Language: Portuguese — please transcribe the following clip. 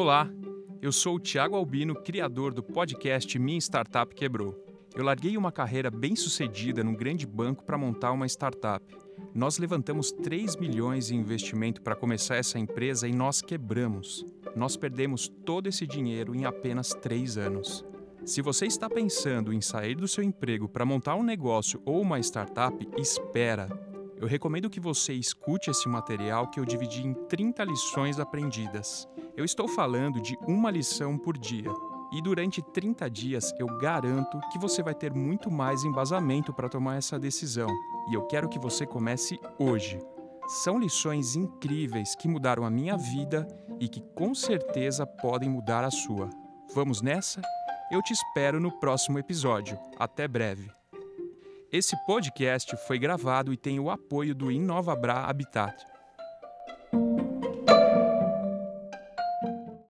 Olá, eu sou o Thiago Albino, criador do podcast Minha Startup Quebrou. Eu larguei uma carreira bem sucedida num grande banco para montar uma startup. Nós levantamos 3 milhões em investimento para começar essa empresa e nós quebramos. Nós perdemos todo esse dinheiro em apenas 3 anos. Se você está pensando em sair do seu emprego para montar um negócio ou uma startup, espera. Eu recomendo que você escute esse material que eu dividi em 30 lições aprendidas. Eu estou falando de uma lição por dia. E durante 30 dias eu garanto que você vai ter muito mais embasamento para tomar essa decisão. E eu quero que você comece hoje. São lições incríveis que mudaram a minha vida e que com certeza podem mudar a sua. Vamos nessa? Eu te espero no próximo episódio. Até breve. Esse podcast foi gravado e tem o apoio do InovaBra Habitat.